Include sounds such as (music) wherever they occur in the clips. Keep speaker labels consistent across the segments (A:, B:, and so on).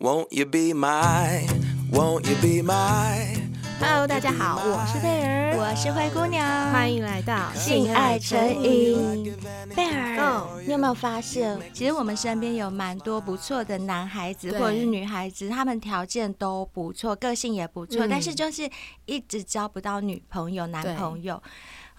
A: Won't you be my, won't you be my?
B: Hello，大家好，我是贝儿，
C: 我是灰姑娘，
B: 欢迎来到
C: 性爱成瘾。贝儿，
B: 哦，
C: 你有没有发现，其实我们身边有蛮多不错的男孩子或者是女孩子，他们条件都不错，个性也不错，嗯，但是就是一直交不到女朋友、男朋友。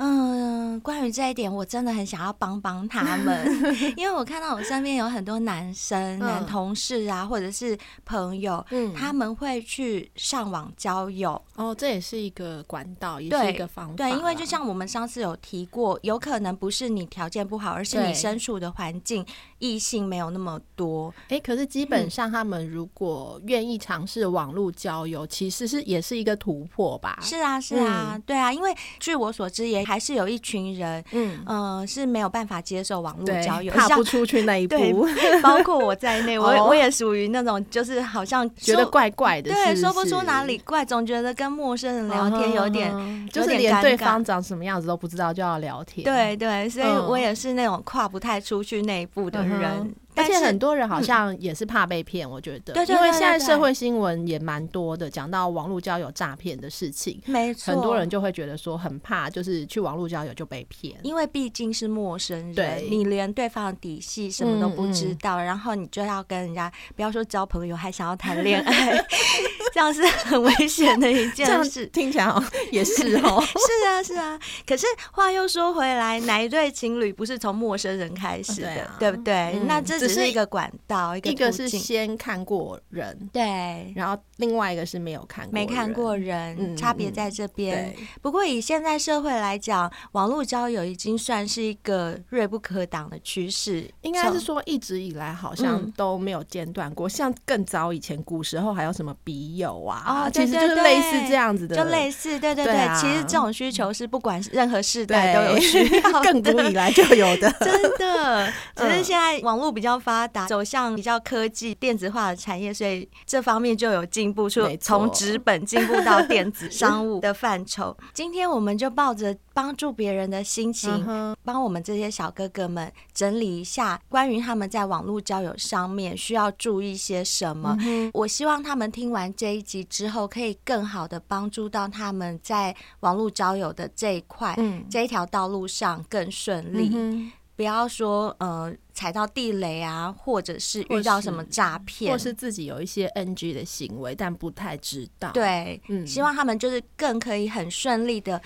C: 嗯，关于这一点，我真的很想要帮帮他们，(laughs) 因为我看到我身边有很多男生、男同事啊，或者是朋友，嗯，他们会去上网交友。
B: 哦，这也是一个管道，也是一个方法。
C: 对，因为就像我们上次有提过，有可能不是你条件不好，而是你身处的环境异性没有那么多。
B: 哎，可是基本上他们如果愿意尝试网络交友，其实是也是一个突破吧？
C: 是啊，是啊，对啊，因为据我所知也。还是有一群人，嗯。呃，是没有办法接受网络交友，
B: 踏不出去那一步。(laughs)
C: 包括我在内，我我也属于那种，就是好像
B: 觉得怪怪的，
C: 对，说不出哪里怪，总觉得跟陌生人聊天有点，
B: 就是连对方长什么样子都不知道就要聊天。
C: 对对，所以我也是那种跨不太出去那一步的人。
B: 而且很多人好像也是怕被骗，我觉得，因为现在社会新闻也蛮多的，讲到网络交友诈骗的事情，
C: 没错，
B: 很多人就会觉得说很怕，就是去网络交友就被骗，
C: 因为毕竟是陌生人，对，你连对方的底细什么都不知道，然后你就要跟人家，不要说交朋友，还想要谈恋爱，(laughs) 这样是很危险的一件事。
B: 听起来也是哦，(laughs)
C: 是啊，是啊。可是话又说回来，哪一对情侣不是从陌生人开始的，对不对？那这。只是一个管道，一个
B: 一个是先看过人，
C: 对，
B: 然后另外一个是没有看过人，
C: 没看过人，嗯、差别在这边。不过以现在社会来讲，网络交友已经算是一个锐不可挡的趋势。
B: 应该是说一直以来好像都没有间断过。嗯、像更早以前，古时候还有什么笔友啊？哦，其实就是类似这样子的，
C: 就类似，对对对。其实这种需求是不管任何世代都有需 (laughs) 要，(laughs)
B: 更古以来就有的，(laughs)
C: 真的。只是现在网络比较。发达，走向比较科技电子化的产业，所以这方面就有进步，出从纸本进步到电子商务的范畴。今天我们就抱着帮助别人的心情，帮我们这些小哥哥们整理一下关于他们在网络交友上面需要注意些什么。我希望他们听完这一集之后，可以更好的帮助到他们在网络交友的这一块，这一条道路上更顺利。不要说呃踩到地雷啊，或者是遇到什么诈骗，
B: 或是自己有一些 NG 的行为，但不太知道。
C: 对，嗯，希望他们就是更可以很顺利的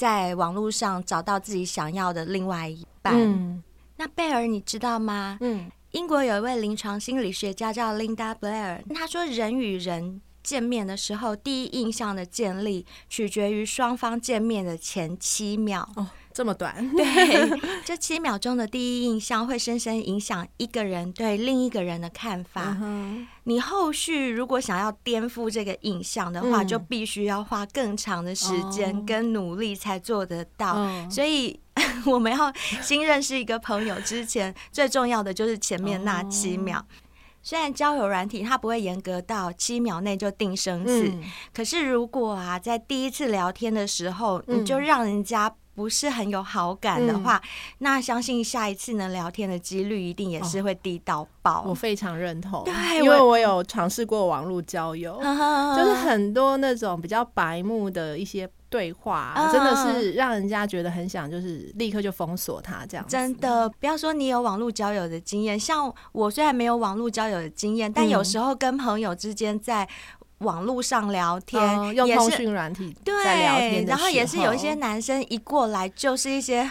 C: 在网络上找到自己想要的另外一半。嗯，那贝尔你知道吗？嗯，英国有一位临床心理学家叫 Linda Blair，他说人与人见面的时候，第一印象的建立取决于双方见面的前七秒。哦
B: 这么短，(laughs)
C: 对，(laughs) 这七秒钟的第一印象会深深影响一个人对另一个人的看法。嗯、你后续如果想要颠覆这个印象的话，嗯、就必须要花更长的时间跟努力才做得到。哦、所以 (laughs) 我们要新认识一个朋友之前，最重要的就是前面那七秒。哦、虽然交友软体它不会严格到七秒内就定生死，嗯、可是如果啊，在第一次聊天的时候，你就让人家。不是很有好感的话，嗯、那相信下一次能聊天的几率一定也是会低到爆。
B: 我非常认同，对，因为我有尝试过网络交友，(laughs) 就是很多那种比较白目的一些对话，嗯、真的是让人家觉得很想就是立刻就封锁他这样。
C: 真的，不要说你有网络交友的经验，像我虽然没有网络交友的经验，但有时候跟朋友之间在。网络上聊天，
B: 哦、用通讯软体在聊天，
C: 然后也是有一些男生一过来 (laughs) 就是一些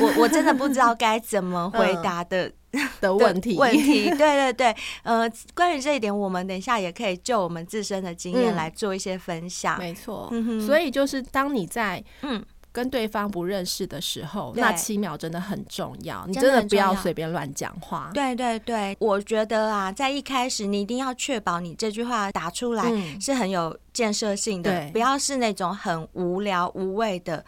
C: 我我真的不知道该怎么回答的、
B: 嗯、的问题。
C: 问题。(laughs) 对对对，呃，关于这一点，我们等一下也可以就我们自身的经验来做一些分享。
B: 嗯、没错，嗯、所以就是当你在嗯。跟对方不认识的时候，那七秒真的很重要，你真的不要随便乱讲话。
C: 对对对，我觉得啊，在一开始你一定要确保你这句话打出来是很有建设性的，嗯、不要是那种很无聊无味的。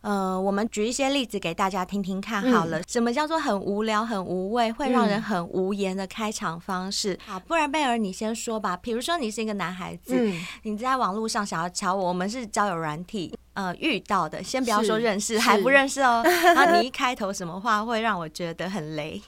C: 呃，我们举一些例子给大家听听看好了。嗯、什么叫做很无聊、很无味，会让人很无言的开场方式？嗯、好，不然贝尔你先说吧。比如说你是一个男孩子，嗯、你在网络上想要敲我，我们是交友软体。呃遇到的，先不要说认识，还不认识哦。(laughs) 然后你一开头什么话会让我觉得很雷？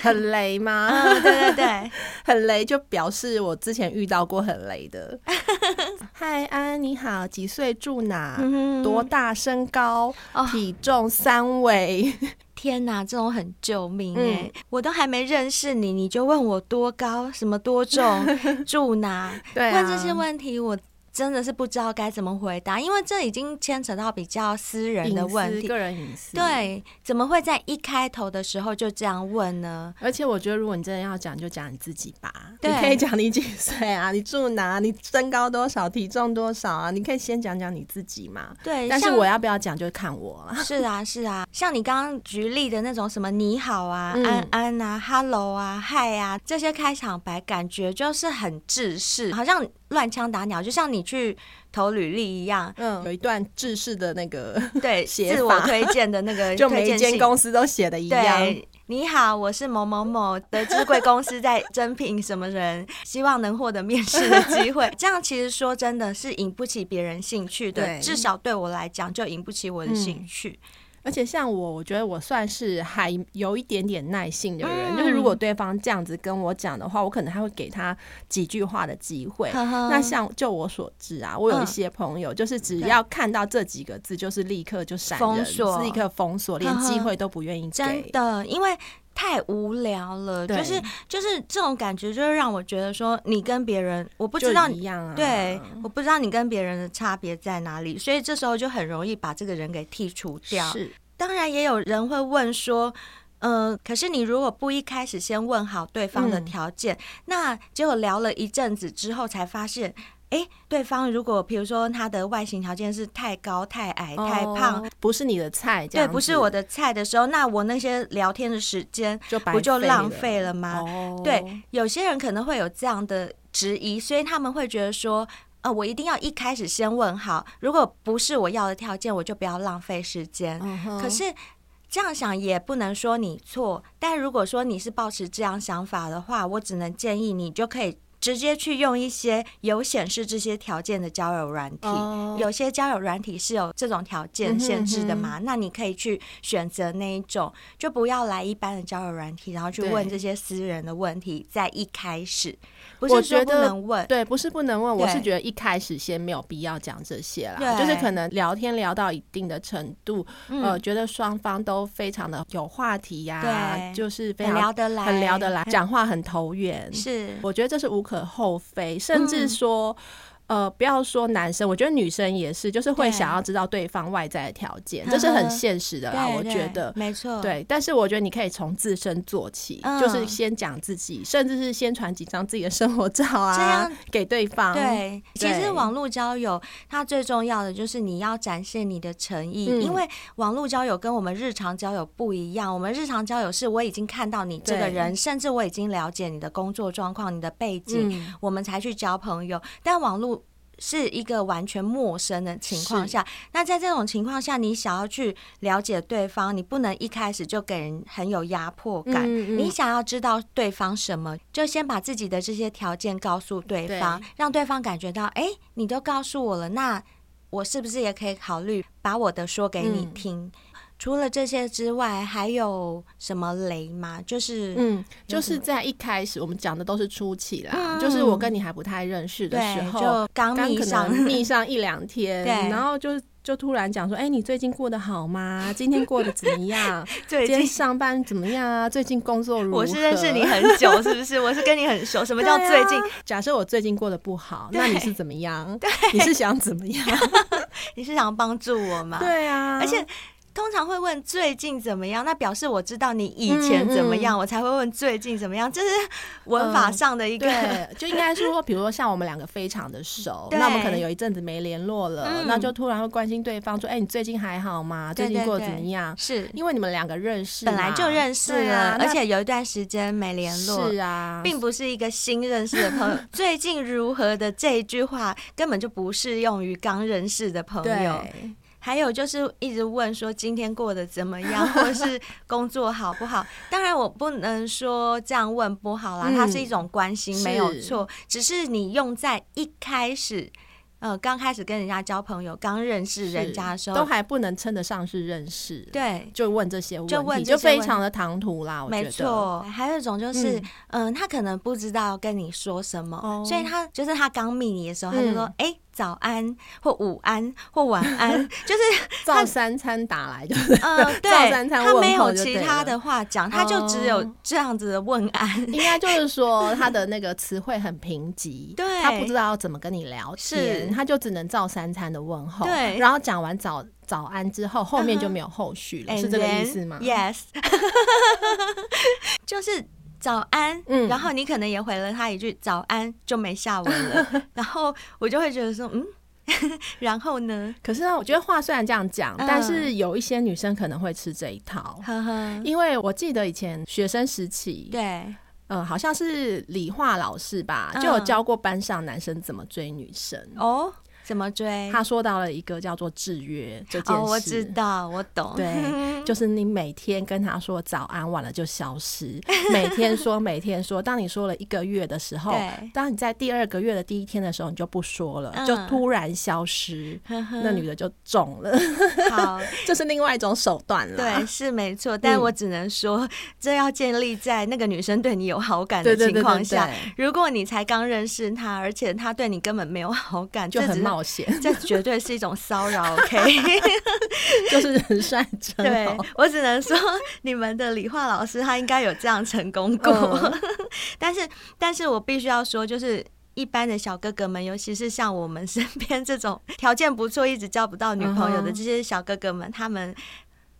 B: 很雷吗？
C: 嗯、对对对，(laughs)
B: 很雷就表示我之前遇到过很雷的。(laughs) 嗨，安你好，几岁住哪？嗯、多大身高？哦、体重三围？
C: 天哪，这种很救命哎、欸！嗯、我都还没认识你，你就问我多高、什么多重、住哪？对啊、问这些问题我。真的是不知道该怎么回答，因为这已经牵扯到比较私人的问题，
B: 个人隐私。
C: 对，怎么会在一开头的时候就这样问呢？
B: 而且我觉得，如果你真的要讲，就讲你自己吧。对，你可以讲你几岁啊？(laughs) 你住哪？你身高多少？体重多少啊？你可以先讲讲你自己嘛。
C: 对，
B: 但是我要不要讲，就看我了。(laughs)
C: 是啊，是啊。像你刚刚举例的那种什么你好啊、嗯、安安啊、Hello 啊、Hi 啊这些开场白，感觉就是很制式，好像。乱枪打鸟，就像你去投履历一样，
B: 嗯，有一段制式的那个 (laughs)
C: 对 (laughs) 自我推荐的那个，(laughs)
B: 就每一间公司都写的一样。
C: 对，你好，我是某某某，得知贵公司在征聘什么人，希望能获得面试的机会。这样其实说真的是引不起别人兴趣的，至少对我来讲就引不起我的兴趣。嗯
B: 而且像我，我觉得我算是还有一点点耐性的人，嗯、就是如果对方这样子跟我讲的话，我可能还会给他几句话的机会。呵呵那像就我所知啊，我有一些朋友，就是只要看到这几个字，就是立刻就闪人，封，立刻封锁，连机会都不愿意给。
C: 真的，因为太无聊了，就是就是这种感觉，就是让我觉得说，你跟别人，我不知道
B: 一样啊，
C: 对，我不知道你跟别人的差别在哪里，所以这时候就很容易把这个人给剔除掉。是。当然也有人会问说，嗯、呃，可是你如果不一开始先问好对方的条件，嗯、那结果聊了一阵子之后才发现，哎，对方如果比如说他的外形条件是太高、太矮、太胖，
B: 不是你的菜，
C: 对，不是我的菜的时候，那我那些聊天的时间就不就浪费了吗？哦、对，有些人可能会有这样的质疑，所以他们会觉得说。呃，我一定要一开始先问好，如果不是我要的条件，我就不要浪费时间。Uh huh. 可是这样想也不能说你错，但如果说你是抱持这样想法的话，我只能建议你就可以。直接去用一些有显示这些条件的交友软体，oh. 有些交友软体是有这种条件限制的嘛？Mm hmm. 那你可以去选择那一种，就不要来一般的交友软体，然后去问这些私人的问题。在一开始，不是说不能问，
B: 对，不是不能问，我是觉得一开始先没有必要讲这些啦。对就是可能聊天聊到一定的程度，嗯、呃，觉得双方都非常的有话题呀、啊，就是非常
C: 聊得来，
B: 很聊得来，讲话很投缘。
C: 是，
B: 我觉得这是无可。可厚非，甚至说。呃，不要说男生，我觉得女生也是，就是会想要知道对方外在的条件，这是很现实的啦。我觉得
C: 没错，
B: 对。但是我觉得你可以从自身做起，嗯、就是先讲自己，甚至是先传几张自己的生活照啊，这样给对方。
C: 对，对其实网络交友它最重要的就是你要展现你的诚意，嗯、因为网络交友跟我们日常交友不一样。我们日常交友是我已经看到你这个人，甚至我已经了解你的工作状况、你的背景，嗯、我们才去交朋友。但网络是一个完全陌生的情况下，那在这种情况下，你想要去了解对方，你不能一开始就给人很有压迫感。嗯嗯，你想要知道对方什么，就先把自己的这些条件告诉对方，对，让对方感觉到，哎，你都告诉我了，那我是不是也可以考虑把我的说给你听？嗯除了这些之外，还有什么雷吗？就是，
B: 嗯，就是在一开始我们讲的都是初期啦，嗯、就是我跟你还不太认识的时候，
C: 就刚
B: 可能腻 (laughs) 上一两天，对然后就就突然讲说，哎、欸，你最近过得好吗？今天过得怎么样？(laughs) 最近今天上班怎么样啊？最近工作如何？
C: 我是认识你很久，是不是？我是跟你很熟。什么叫最近？啊、
B: 假设我最近过得不好，那你是怎么样？对你是想怎么样？(laughs)
C: 你是想帮助我吗？
B: 对啊，
C: 而且。通常会问最近怎么样，那表示我知道你以前怎么样，嗯嗯、我才会问最近怎么样。这是文法上的一
B: 个，就应该是说，比如说像我们两个非常的熟，(laughs) 那我们可能有一阵子没联络了，嗯、那就突然会关心对方说：“哎、欸，你最近还好吗？最近过得怎么样？”是因为你们两个认识，
C: 本来就认识了，啊、而且有一段时间没联络，
B: 是啊，
C: 并不是一个新认识的朋友。(laughs) 最近如何的这一句话根本就不适用于刚认识的朋友。还有就是一直问说今天过得怎么样，(laughs) 或者是工作好不好？当然我不能说这样问不好啦，它是一种关心，没有错。只是你用在一开始呃刚开始跟人家交朋友、刚认识人家的时候，
B: 都还不能称得上是认识。
C: 对，
B: 就问这些问题，
C: 就
B: 非常的唐突啦。
C: 没错，还有一种就是，嗯、呃，他可能不知道跟你说什么，哦、所以他就是他刚密你的时候，他就说，哎、嗯。欸早安或午安或晚安，(laughs) 就是
B: 照三餐打来的。嗯，(laughs)
C: 对，他没有其他的话讲，他就只有这样子的问安。应
B: 该就是说他的那个词汇很贫瘠，(laughs) 对，他不知道要怎么跟你聊天，他就只能照三餐的问候。对，然后讲完早早安之后，后面就没有后续了，是这个意思吗
C: ？Yes，就是。早安，嗯，然后你可能也回了他一句早安，就没下文了。(laughs) 然后我就会觉得说，嗯，(laughs) 然后呢？
B: 可是呢，我觉得话虽然这样讲，但是有一些女生可能会吃这一套，因为我记得以前学生时期，对，嗯，好像是理化老师吧，就有教过班上男生怎么追女生。哦。
C: 怎么追？
B: 他说到了一个叫做制约这件事。
C: 哦，我知道，我懂。
B: 对，(laughs) 就是你每天跟他说早安，晚了就消失。(laughs) 每天说，每天说。当你说了一个月的时候，当你在第二个月的第一天的时候，你就不说了，嗯、就突然消失，那女的就中了。好，(laughs) 这是另外一种手段了。
C: 对，是没错。但我只能说，嗯、这要建立在那个女生对你有好感的情况下。如果你才刚认识她，而且她对你根本没有好感，
B: 就很冒险，(laughs)
C: 这绝对是一种骚扰，(laughs) OK？(laughs)
B: 就是人帅真好。
C: 对，我只能说，你们的理化老师他应该有这样成功过。嗯、但是，但是我必须要说，就是一般的小哥哥们，尤其是像我们身边这种条件不错、一直交不到女朋友的这些小哥哥们，他们。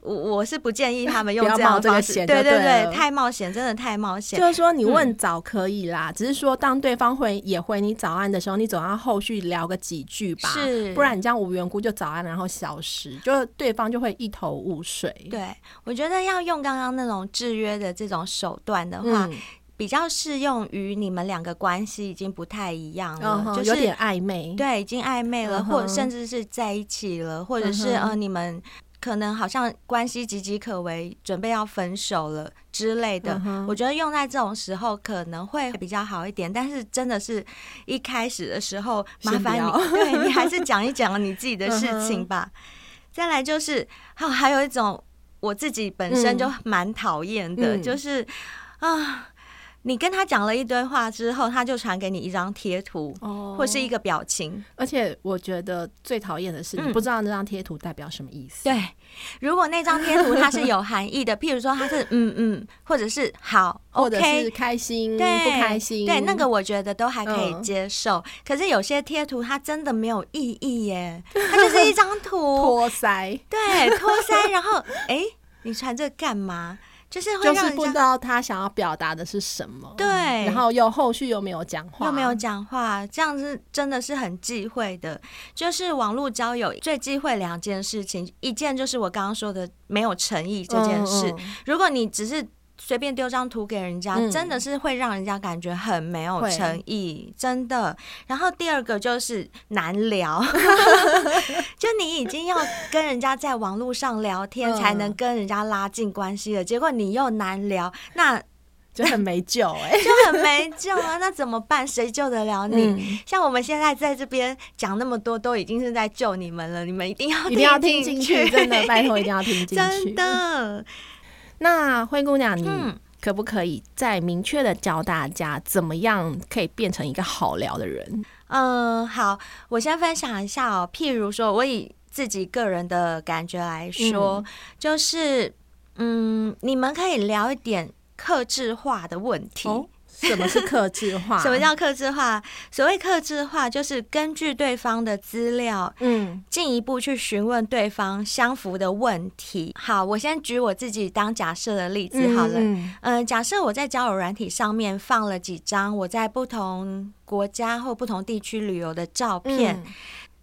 C: 我我是不建议他们 (laughs) 用这样的方式，对对对，太冒险，真的太冒险。
B: 就是说，你问早可以啦，嗯、只是说当对方回也回你早安的时候，你总要后续聊个几句吧，是，不然你这样无缘故就早安然后消失，就对方就会一头雾水。
C: 对，我觉得要用刚刚那种制约的这种手段的话，嗯、比较适用于你们两个关系已经不太一样了，嗯、就是
B: 有点暧昧，
C: 对，已经暧昧了，嗯、或者甚至是在一起了，或者是、嗯、呃你们。可能好像关系岌岌可危，准备要分手了之类的。嗯、我觉得用在这种时候可能会比较好一点。但是真的是一开始的时候，麻烦你，(laughs) 对你还是讲一讲你自己的事情 (laughs) 吧。嗯、再来就是，还还有一种我自己本身就蛮讨厌的，嗯、就是啊。你跟他讲了一堆话之后，他就传给你一张贴图，哦，或是一个表情。
B: 而且我觉得最讨厌的是，你不知道那张贴图代表什么意思。
C: 对，如果那张贴图它是有含义的，譬如说它是 (laughs) 嗯嗯，或者是好，
B: 或者是开心，对，不开心，
C: 对，那个我觉得都还可以接受。可是有些贴图它真的没有意义耶，(laughs) 它就是一张图，(laughs)
B: 托腮，
C: 对，托腮，然后哎，你传这干嘛？就是会让
B: 就是不知道他想要表达的是什么，
C: 对，
B: 然后又后续又没有讲话，
C: 又没有讲话，这样子真的是很忌讳的。就是网络交友最忌讳两件事情，一件就是我刚刚说的没有诚意这件事。嗯嗯，如果你只是随便丢张图给人家，嗯、真的是会让人家感觉很没有诚意，真的。然后第二个就是难聊，(laughs) (laughs) 就你已经要跟人家在网络上聊天，才能跟人家拉近关系了，嗯、结果你又难聊，那 (laughs)
B: 就很没救哎、欸，
C: 就很没救啊！那怎么办？谁救得了你？嗯、像我们现在在这边讲那么多，都已经是在救你们了，你们一定要
B: 一定要听进去，真的，拜托一定要听进去，
C: 真的。
B: 那灰姑娘，你可不可以再明确的教大家，怎么样可以变成一个好聊的人？
C: 嗯，好，我先分享一下哦。譬如说，我以自己个人的感觉来说，嗯、就是，嗯，你们可以聊一点克制化的问题。哦
B: 什么是克制化？(laughs)
C: 什么叫克制化？所谓克制化，就是根据对方的资料，嗯，进一步去询问对方相符的问题。好，我先举我自己当假设的例子好了。嗯，呃，假设我在交友软体上面放了几张我在不同国家或不同地区旅游的照片，嗯，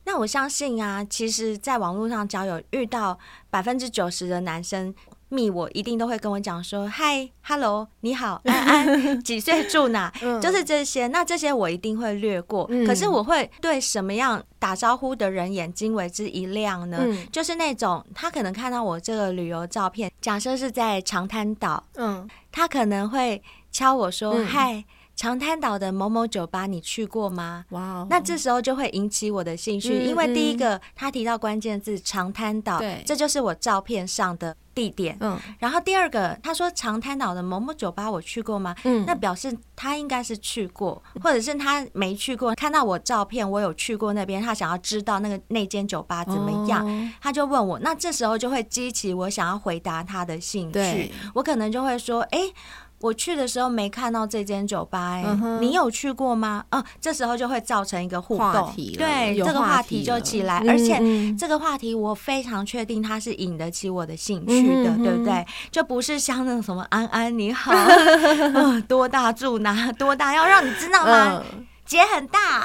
C: 那我相信啊，其实在网络上交友遇到百分之九十的男生。密我一定都会跟我讲说嗨，hello，你好，(laughs) 安安，几岁住哪？(laughs) 嗯、就是这些。那这些我一定会略过。嗯、可是我会对什么样打招呼的人眼睛为之一亮呢？嗯、就是那种他可能看到我这个旅游照片，假设是在长滩岛，嗯，他可能会敲我说嗨。嗯长滩岛的某某酒吧你去过吗？
B: 哇 Wow，
C: 那这时候就会引起我的兴趣，嗯、因为第一个他提到关键字长滩岛，
B: 对，
C: 这就是我照片上的地点。嗯，然后第二个他说长滩岛的某某酒吧我去过吗？嗯，那表示他应该是去过，或者是他没去过，看到我照片我有去过那边，他想要知道那个那间酒吧怎么样，哦、他就问我，那这时候就会激起我想要回答他的兴趣，我可能就会说，哎。我去的时候没看到这间酒吧，欸，哎、嗯，你有去过吗？哦、啊，这时候就会造成一个互
B: 动，
C: 对，这个话题就起来，嗯、而且这个话题我非常确定它是引得起我的兴趣的，嗯、对不对？就不是像那种什么安安你好，(laughs) 嗯、多大住哪多大，要让你知道吗？嗯姐很大，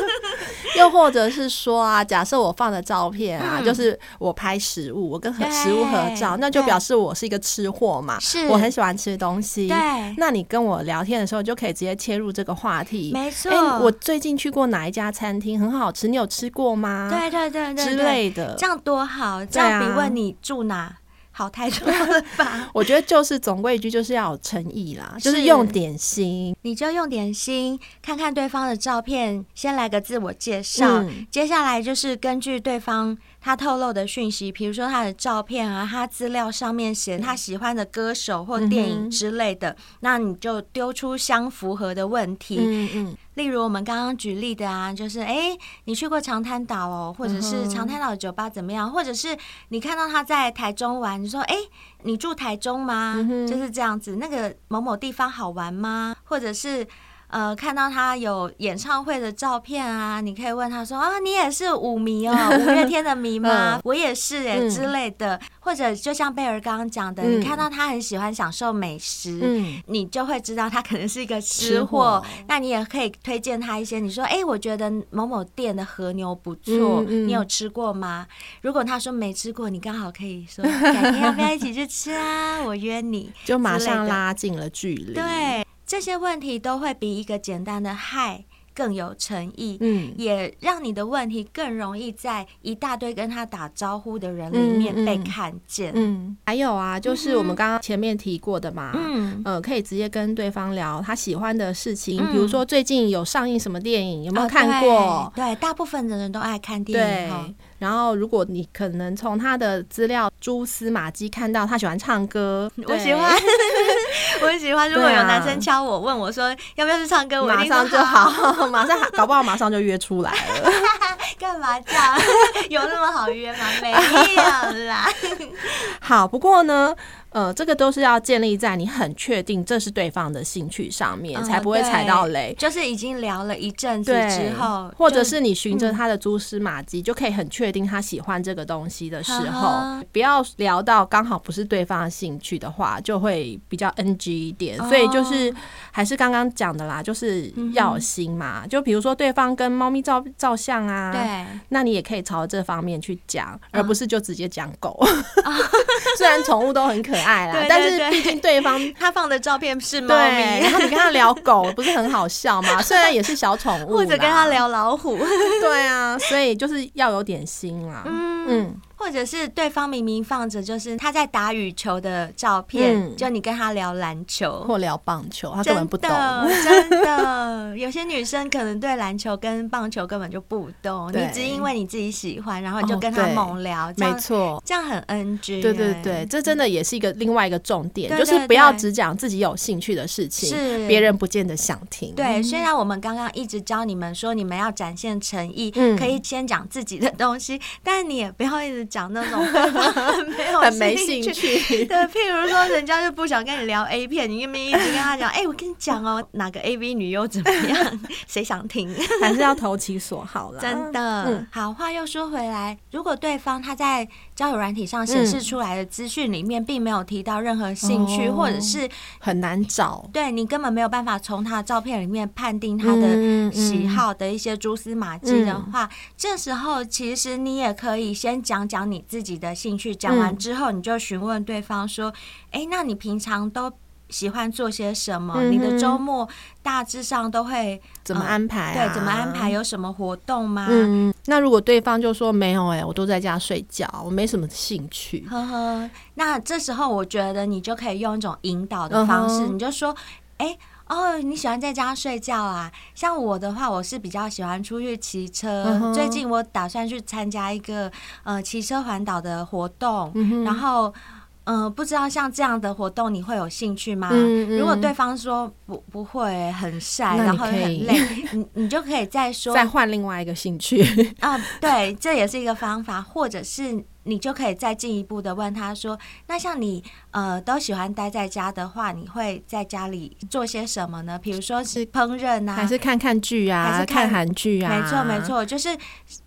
C: (laughs)
B: 又或者是说啊，假设我放的照片啊，嗯、就是我拍食物，我跟食物合照，那就表示我是一个吃货嘛，是我很喜欢吃东西。对，那你跟我聊天的时候，就可以直接切入这个话题。
C: 没错，
B: 哎，我最近去过哪一家餐厅，很好吃，你有吃过吗？
C: 对对对对，
B: 之类的，
C: 这样多好，这样比问你住哪。好太重要了吧？(laughs)
B: 我觉得就是总归一句，就是要有诚意啦，就是用点心，
C: 你就用点心，看看对方的照片，先来个自我介绍，嗯、接下来就是根据对方。他透露的讯息，比如说他的照片啊，他资料上面写他喜欢的歌手或电影之类的，嗯、那你就丢出相符合的问题。嗯嗯，例如我们刚刚举例的啊，就是哎、欸，你去过长滩岛哦，或者是长滩岛的酒吧怎么样？或者是你看到他在台中玩，你说哎、欸，你住台中吗？嗯、就是这样子，那个某某地方好玩吗？或者是。呃，看到他有演唱会的照片啊，你可以问他说啊，你也是舞迷哦，五月天的迷吗？嗯、我也是哎之类的，或者就像贝儿刚刚讲的，嗯、你看到他很喜欢享受美食，嗯、你就会知道他可能是一个吃货。吃那你也可以推荐他一些，你说哎，我觉得某某店的和牛不错，你有吃过吗？如果他说没吃过，你刚好可以说改天要不要一起去吃啊？我约你，
B: 就马上拉近了距离。
C: 对。这些问题都会比一个简单的嗨更有诚意，嗯，也让你的问题更容易在一大堆跟他打招呼的人里面被看见。嗯，
B: 嗯，还有啊，就是我们刚刚前面提过的嘛，嗯，呃，可以直接跟对方聊他喜欢的事情，嗯，比如说最近有上映什么电影，有没有看过？
C: 哦，对，对，大部分的人都爱看电影。
B: 对。然后，如果你可能从他的资料蛛丝马迹看到他喜欢唱歌，
C: 我喜欢，(laughs) 我很喜欢。如果有男生敲我问我说要不要去唱歌，我
B: 马上就好，(laughs) 马上搞不好马上就约出来了。
C: 干嘛这样？有那么好约吗？没有啦。(laughs)
B: 好，不过呢。呃，这个都是要建立在你很确定这是对方的兴趣上面，才不会踩到雷。
C: 就是已经聊了一阵子之后，
B: 或者是你循着他的蛛丝马迹，就可以很确定他喜欢这个东西的时候，不要聊到刚好不是对方的兴趣的话，就会比较 NG 一点。所以就是还是刚刚讲的啦，就是要有心嘛。就比如说对方跟猫咪照照相啊，对，那你也可以朝这方面去讲，而不是就直接讲狗。(laughs) 虽然宠物都很可爱。爱啦，但是毕竟对方 (laughs)
C: 他放的照片是猫咪，
B: 然后你跟他聊狗，不是很好笑吗？(laughs) 虽然也是小宠物，
C: 或者跟他聊老虎，
B: 对啊，所以就是要有点心啦，嗯。嗯
C: 或者是对方明明放着就是他在打羽球的照片，嗯、就你跟他聊篮球
B: 或聊棒球，他根本不懂。
C: 真的，(laughs) 有些女生可能对篮球跟棒球根本就不懂，你只因为你自己喜欢，然后你就跟他猛聊，哦、没错，这样很 NG。
B: 对对对，这真的也是一个另外一个重点，就是不要只讲自己有兴趣的事情，是别人不见得想听。
C: 对，虽然我们刚刚一直教你们说你们要展现诚意，嗯、可以先讲自己的东西，但你也不要一直。讲那种 (laughs) 没有
B: 很没兴趣，
C: 对，譬如说人家就不想跟你聊 A 片，你又没一直跟他讲，哎、欸，我跟你讲哦，哪个 AV 女优怎么样？谁想听？
B: 还是要投其所好啦。
C: 真的，嗯、好话又说回来，如果对方他在交友软体上显示出来的资讯里面，并没有提到任何兴趣，嗯、或者是
B: 很难找，
C: 对你根本没有办法从他的照片里面判定他的喜好的一些蛛丝马迹的话，这时候其实你也可以先讲讲。你自己的兴趣讲完之后，你就询问对方说：“哎、嗯欸，那你平常都喜欢做些什么？嗯、你的周末大致上都会
B: 怎么安排、啊
C: 呃？对，怎么安排？有什么活动吗？”
B: 嗯，那如果对方就说没有、欸，哎，我都在家睡觉，我没什么兴趣。
C: 呵呵，那这时候我觉得你就可以用一种引导的方式，嗯、你就说：“哎、欸。”哦，你喜欢在家睡觉啊？像我的话，我是比较喜欢出去骑车。Uh. 最近我打算去参加一个呃骑车环岛的活动，uh. 然后嗯、呃，不知道像这样的活动你会有兴趣吗？Uh. 如果对方说不不会，很晒，然后很累，你你就可以再说
B: 再换另外一个兴趣 (laughs)
C: 啊。对，这也是一个方法，或者是。你就可以再进一步的问他说：“那像你呃都喜欢待在家的话，你会在家里做些什么呢？比如说是烹饪啊，
B: 还是看看剧啊，还是看韩剧啊？
C: 没错没错，就是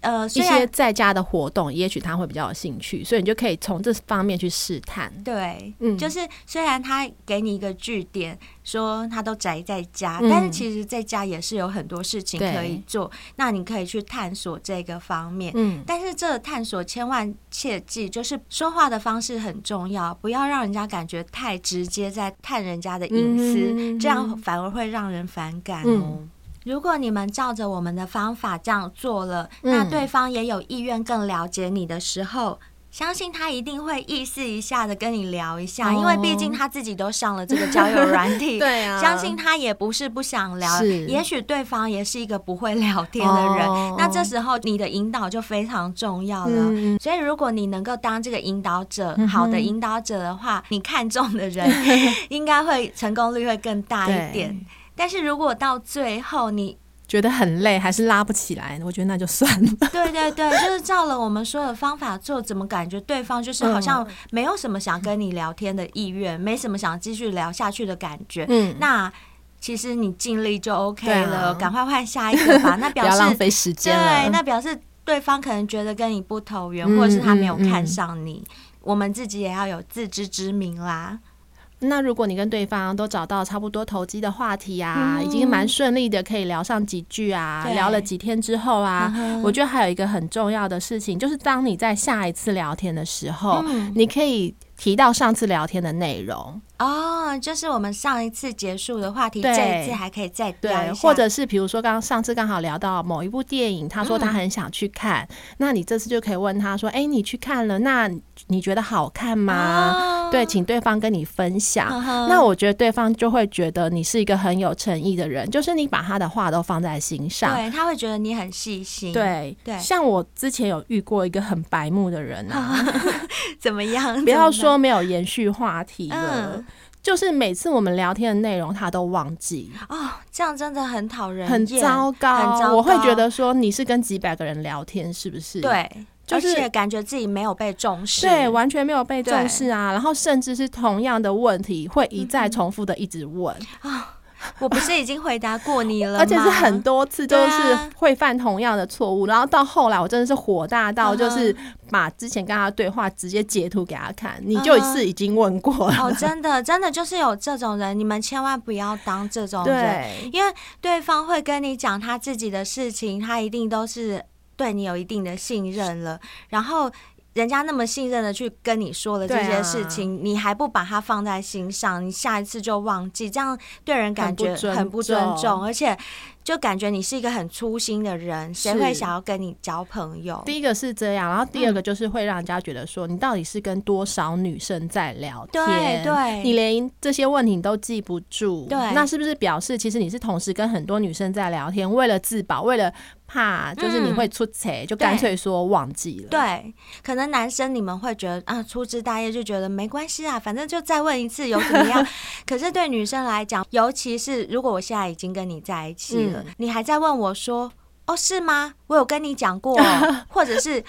C: 呃
B: 一些在家的活动，也许他会比较有兴趣，所以你就可以从这方面去试探。
C: 对，嗯，就是虽然他给你一个据点。”说他都宅在家，但是其实在家也是有很多事情可以做。嗯、那你可以去探索这个方面。嗯，但是这个探索千万切记，就是说话的方式很重要，不要让人家感觉太直接，在探人家的隐私，嗯、这样反而会让人反感哦。嗯、如果你们照着我们的方法这样做了，那对方也有意愿更了解你的时候。相信他一定会意思一下的跟你聊一下，因为毕竟他自己都上了这个交友软体。(laughs) 对啊，相信他也不是不想聊，也许对方也是一个不会聊天的人。那这时候你的引导就非常重要了。所以如果你能够当这个引导者，好的引导者的话，你看中的人 (laughs) 应该会成功率会更大一点。但是如果到最后你
B: 觉得很累，还是拉不起来，我觉得那就算了。(laughs) (laughs)
C: 对对对，就是照了我们说的方法做，怎么感觉对方就是好像没有什么想跟你聊天的意愿，嗯、没什么想继续聊下去的感觉。嗯，那其实你尽力就 OK 了，赶、啊、快换下一个吧。那 (laughs) 表示不要
B: 浪费时间。
C: 对，那表示对方可能觉得跟你不投缘，嗯、或者是他没有看上你。嗯嗯、我们自己也要有自知之明啦。
B: 那如果你跟对方都找到差不多投机的话题啊，嗯、已经蛮顺利的，可以聊上几句啊，聊了几天之后啊，嗯、我觉得还有一个很重要的事情，就是当你在下一次聊天的时候，嗯、你可以提到上次聊天的内容。
C: 哦，就是我们上一次结束的话题，这一次还可以再。
B: 对，或者是比如说，刚刚上次刚好聊到某一部电影，他说他很想去看，嗯、那你这次就可以问他说：“哎、欸，你去看了，那你觉得好看吗？”哦、对，请对方跟你分享。呵呵那我觉得对方就会觉得你是一个很有诚意的人，就是你把他的话都放在心上，
C: 对，他会觉得你很细心。
B: 对对，对像我之前有遇过一个很白目的人啊，(laughs)
C: 怎么样？(laughs)
B: 不要说没有延续话题了。嗯就是每次我们聊天的内容，他都忘记
C: 哦，这样真的很讨人。
B: 很糟糕。我会觉得说你是跟几百个人聊天，是不是？
C: 对，就是感觉自己没有被重视，
B: 对，完全没有被重视啊。然后甚至是同样的问题，会一再重复的一直问啊。
C: 我不是已经回答过你了吗？(laughs)
B: 而且是很多次都是会犯同样的错误，啊、然后到后来我真的是火大到就是把之前跟他对话直接截图给他看，你就是已经问过了。
C: 哦，真的真的就是有这种人，你们千万不要当这种人，因为对方会跟你讲他自己的事情，他一定都是对你有一定的信任了，然后。人家那么信任的去跟你说了这些事情，啊、你还不把它放在心上，你下一次就忘记，这样对人感觉很不尊重，而且。就感觉你是一个很粗心的人，谁会想要跟你交朋友？
B: 第一个是这样，然后第二个就是会让人家觉得说，你到底是跟多少女生在聊天？
C: 对，对
B: 你连这些问题你都记不住，对，那是不是表示其实你是同时跟很多女生在聊天？为了自保，为了怕就是你会出错，嗯、就干脆说忘记了。
C: 对，可能男生你们会觉得啊，粗枝大叶就觉得没关系啊，反正就再问一次有怎么样？(laughs) 可是对女生来讲，尤其是如果我现在已经跟你在一起了。嗯你还在问我说：“哦，是吗？我有跟你讲过，(laughs) 或者是？”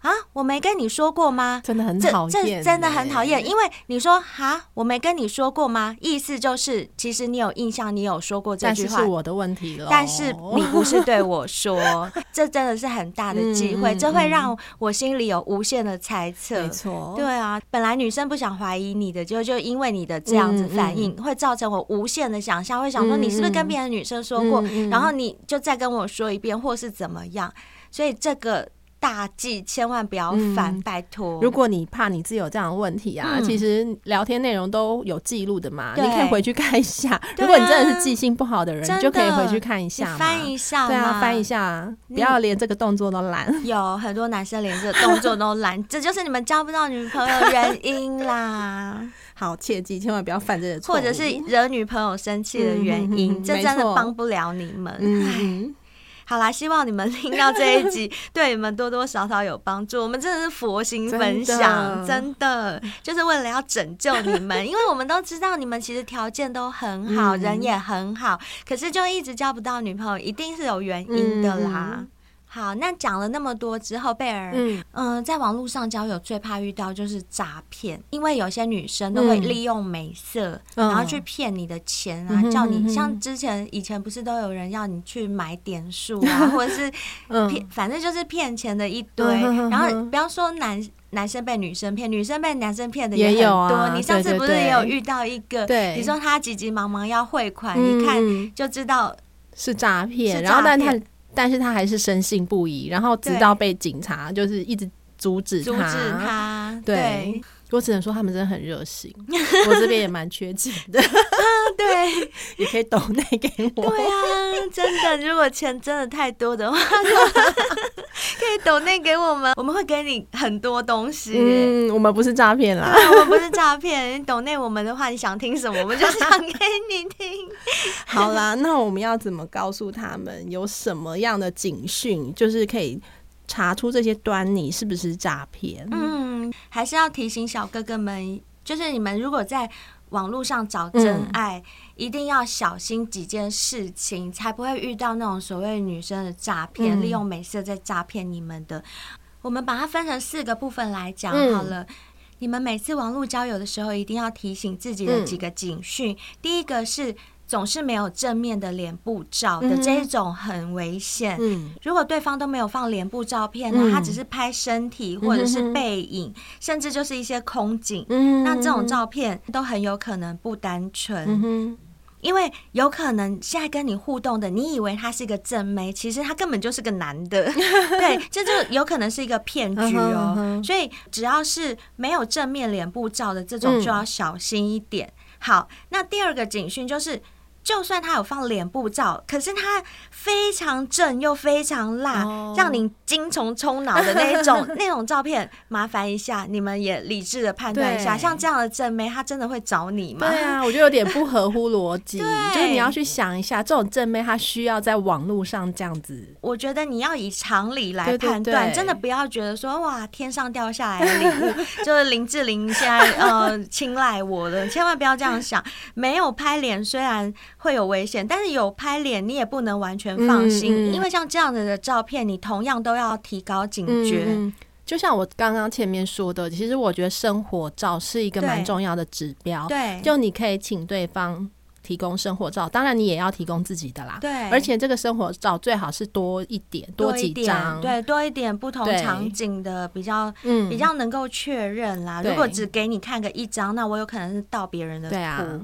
C: 啊，我没跟你说过吗？
B: 真的很讨厌，
C: 这真的很讨厌。因为你说啊，我没跟你说过吗？意思就是，其实你有印象，你有说过这句话，
B: 但是是我的问题了。
C: 但是你不是对我说，(laughs) 这真的是很大的机会，嗯、这会让我心里有无限的猜测。没错，对啊，本来女生不想怀疑你的，就就因为你的这样子反应，嗯、会造成我无限的想象，会想说你是不是跟别的女生说过，嗯、然后你就再跟我说一遍，或是怎么样？所以这个。大忌，千万不要犯，嗯、拜托。
B: 如果你怕你自己有这样的问题啊，嗯、其实聊天内容都有记录的嘛，你可以回去看一下。啊、(laughs) 如果你真的是记性不好的人，的你就可以回去看一下，
C: 翻一下，
B: 对啊，翻一下，你不要连这个动作都懒。(laughs)
C: 有很多男生连这个动作都懒，(laughs) 这就是你们交不到女朋友原因啦。
B: 好，切记千万不要犯这个错，
C: 或者是惹女朋友生气的原因，嗯、这真的帮不了你们。嗯好啦，希望你们听到这一集，(laughs) 对你们多多少少有帮助。我们真的是佛心分享，真的，真的就是为了要拯救你们，(laughs) 因为我们都知道你们其实条件都很好，嗯、人也很好，可是就一直交不到女朋友，一定是有原因的啦。嗯好，那讲了那么多之后，贝尔，嗯、呃，在网络上交友最怕遇到就是诈骗，因为有些女生都会利用美色，嗯、然后去骗你的钱啊，嗯、叫你像之前以前不是都有人要你去买点数啊，(laughs) 或者是骗，嗯、反正就是骗钱的一堆。嗯、然后不要说男男生被女生骗，女生被男生骗的也很多。你上次不是也有遇到一个？对，你说他急急忙忙要汇款，嗯、一看就知道
B: 是诈骗，然后但他。但是他还是深信不疑，然后直到被警察就是一直阻止他，
C: 阻止他。对，
B: 对我只能说他们真的很热心，(laughs) 我这边也蛮缺钱的。
C: 对，
B: 也可以抖内给我。
C: 对啊，真的，如果钱真的太多的话，(laughs) 可以抖内给我们，我们会给你很多东西。
B: 嗯，我们不是诈骗啦，
C: 我们不是诈骗。你抖内我们的话，你想听什么，我们就想给你听。(laughs)
B: 好啦，那我们要怎么告诉他们有什么样的警讯，就是可以查出这些端倪是不是诈骗？嗯，
C: 还是要提醒小哥哥们，就是你们如果在。网络上找真爱，嗯、一定要小心几件事情，才不会遇到那种所谓女生的诈骗，嗯、利用美色在诈骗你们的。我们把它分成四个部分来讲好了。嗯、你们每次网络交友的时候，一定要提醒自己的几个警讯。嗯、第一个是。总是没有正面的脸部照的这一种很危险。嗯，如果对方都没有放脸部照片呢，他只是拍身体或者是背影，甚至就是一些空景，那这种照片都很有可能不单纯。因为有可能现在跟你互动的，你以为他是一个正妹，其实他根本就是个男的。(laughs) 对，这就有可能是一个骗局哦。所以只要是没有正面脸部照的这种，就要小心一点。好，那第二个警讯就是。就算他有放脸部照，可是他非常正又非常辣，哦、让你精虫充脑的那种 (laughs) 那种照片，麻烦一下，你们也理智的判断一下，像这样的正妹，他真的会找你吗？
B: 对啊，我觉得有点不合乎逻辑。(laughs) 就是你要去想一下，这种正妹她需要在网络上这样子。
C: 我觉得你要以常理来判断，真的不要觉得说哇，天上掉下来的礼物 (laughs) 就是林志玲现在呃青睐我的，千万不要这样想。没有拍脸，虽然。会有危险，但是有拍脸，你也不能完全放心，嗯嗯、因为像这样子的照片，你同样都要提高警
B: 觉。就像我刚刚前面说的，其实我觉得生活照是一个蛮重要的指标。对，就你可以请对方提供生活照，当然你也要提供自己的啦。对，而且这个生活照最好是多一点，多几张，
C: 对，多一点不同场景的比较，嗯，比较能够确认啦。如果只给你看个一张，那我有可能是盗别人的图。对啊。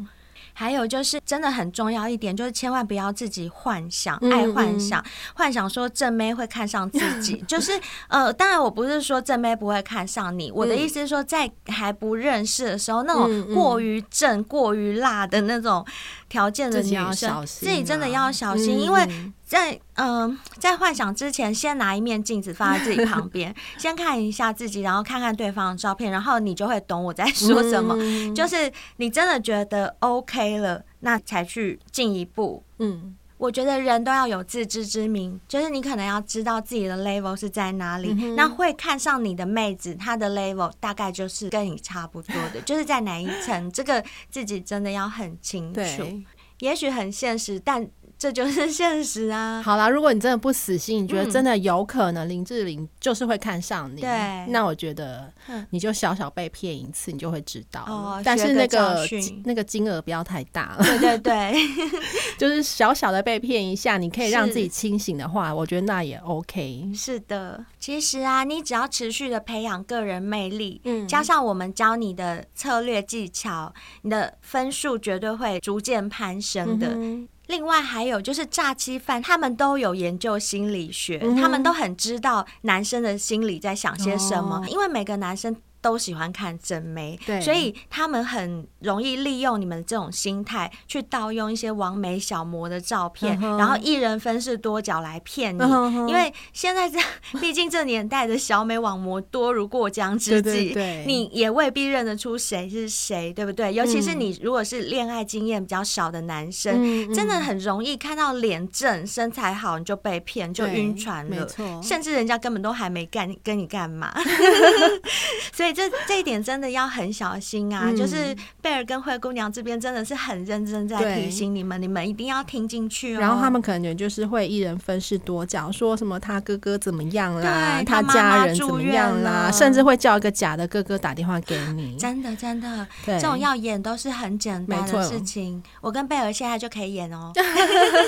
C: 还有就是，真的很重要一点，就是千万不要自己幻想，爱幻想，幻想说正妹会看上自己。(laughs) 就是呃，当然我不是说正妹不会看上你，我的意思是说，在还不认识的时候，那种过于正、过于辣的那种条件的女生，自己真的要小心，因为。在嗯、呃，在幻想之前，先拿一面镜子放在自己旁边，(laughs) 先看一下自己，然后看看对方的照片，然后你就会懂我在说什么。嗯、就是你真的觉得 OK 了，那才去进一步。嗯，我觉得人都要有自知之明，就是你可能要知道自己的 level 是在哪里。嗯、那会看上你的妹子，她的 level 大概就是跟你差不多的，(laughs) 就是在哪一层，这个自己真的要很清楚。对也许很现实，但。这就是现实啊！
B: 好啦，如果你真的不死心，你觉得真的有可能林志玲就是会看上你，对、嗯，那我觉得你就小小被骗一次，你就会知道。哦，但是那个那个金额不要太大
C: 了。对对对，(laughs)
B: 就是小小的被骗一下，你可以让自己清醒的话，我觉得那也 OK。
C: 是的，其实啊，你只要持续的培养个人魅力，嗯，加上我们教你的策略技巧，你的分数绝对会逐渐攀升的。嗯另外还有就是诈欺犯，他们都有研究心理学，嗯、他们都很知道男生的心里在想些什么，哦、因为每个男生都喜欢看正妹，
B: 对，
C: 所以他们很容易利用你们这种心态去盗用一些网美小模的照片，嗯、然后一人分饰多角来骗你。嗯、因为现在这，(laughs) 毕竟这年代的小美网模多如过江之鲫，对对对，你也未必认得出谁是谁，对不对？尤其是你如果是恋爱经验比较少的男生，嗯、真的很容易看到脸正、身材好你就被骗，就晕船了。甚至人家根本都还没干跟你干嘛，(laughs) (laughs) 所以。这这一点真的要很小心啊！嗯、就是贝尔跟灰姑娘这边真的是很认真在提醒你们，你们一定要听进去哦。
B: 然后他们可能就是会一人分饰多角，说什么他哥哥怎么样啦，他家人怎么样啦，甚至会叫一个假的哥哥打电话给你。
C: 真的真的，这种要演都是很简单的事情。我跟贝尔现在就可以演哦。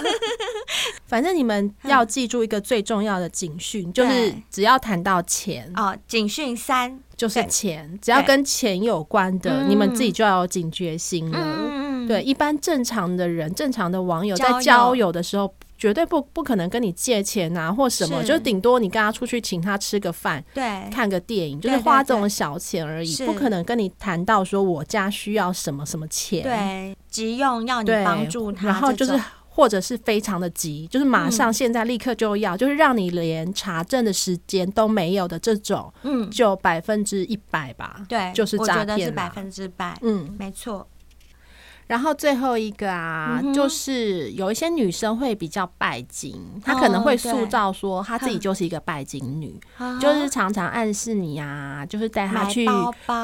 C: (laughs)
B: 反正你们要记住一个最重要的警讯，就是只要谈到钱
C: 哦，警讯三。
B: 就是钱，只要跟钱有关的，你们自己就要有警觉心了。嗯、对，一般正常的人、正常的网友在交友的时候，绝对不不可能跟你借钱啊，或什么，就顶多你跟他出去请他吃个饭，对，看个电影，就是花这种小钱而已，不可能跟你谈到说我家需要什么什么钱，
C: 对，急用要你帮助他，
B: 然后就是。或者是非常的急，就是马上现在立刻就要，嗯、就是让你连查证的时间都没有的这种，嗯，就百分之一百吧，
C: 对，
B: 就是诈
C: 骗，百分之百，嗯，没错。
B: 然后最后一个啊，嗯、就是有一些女生会比较拜金，哦、她可能会塑造说她自己就是一个拜金女，哦、就是常常暗示你啊，就是带她去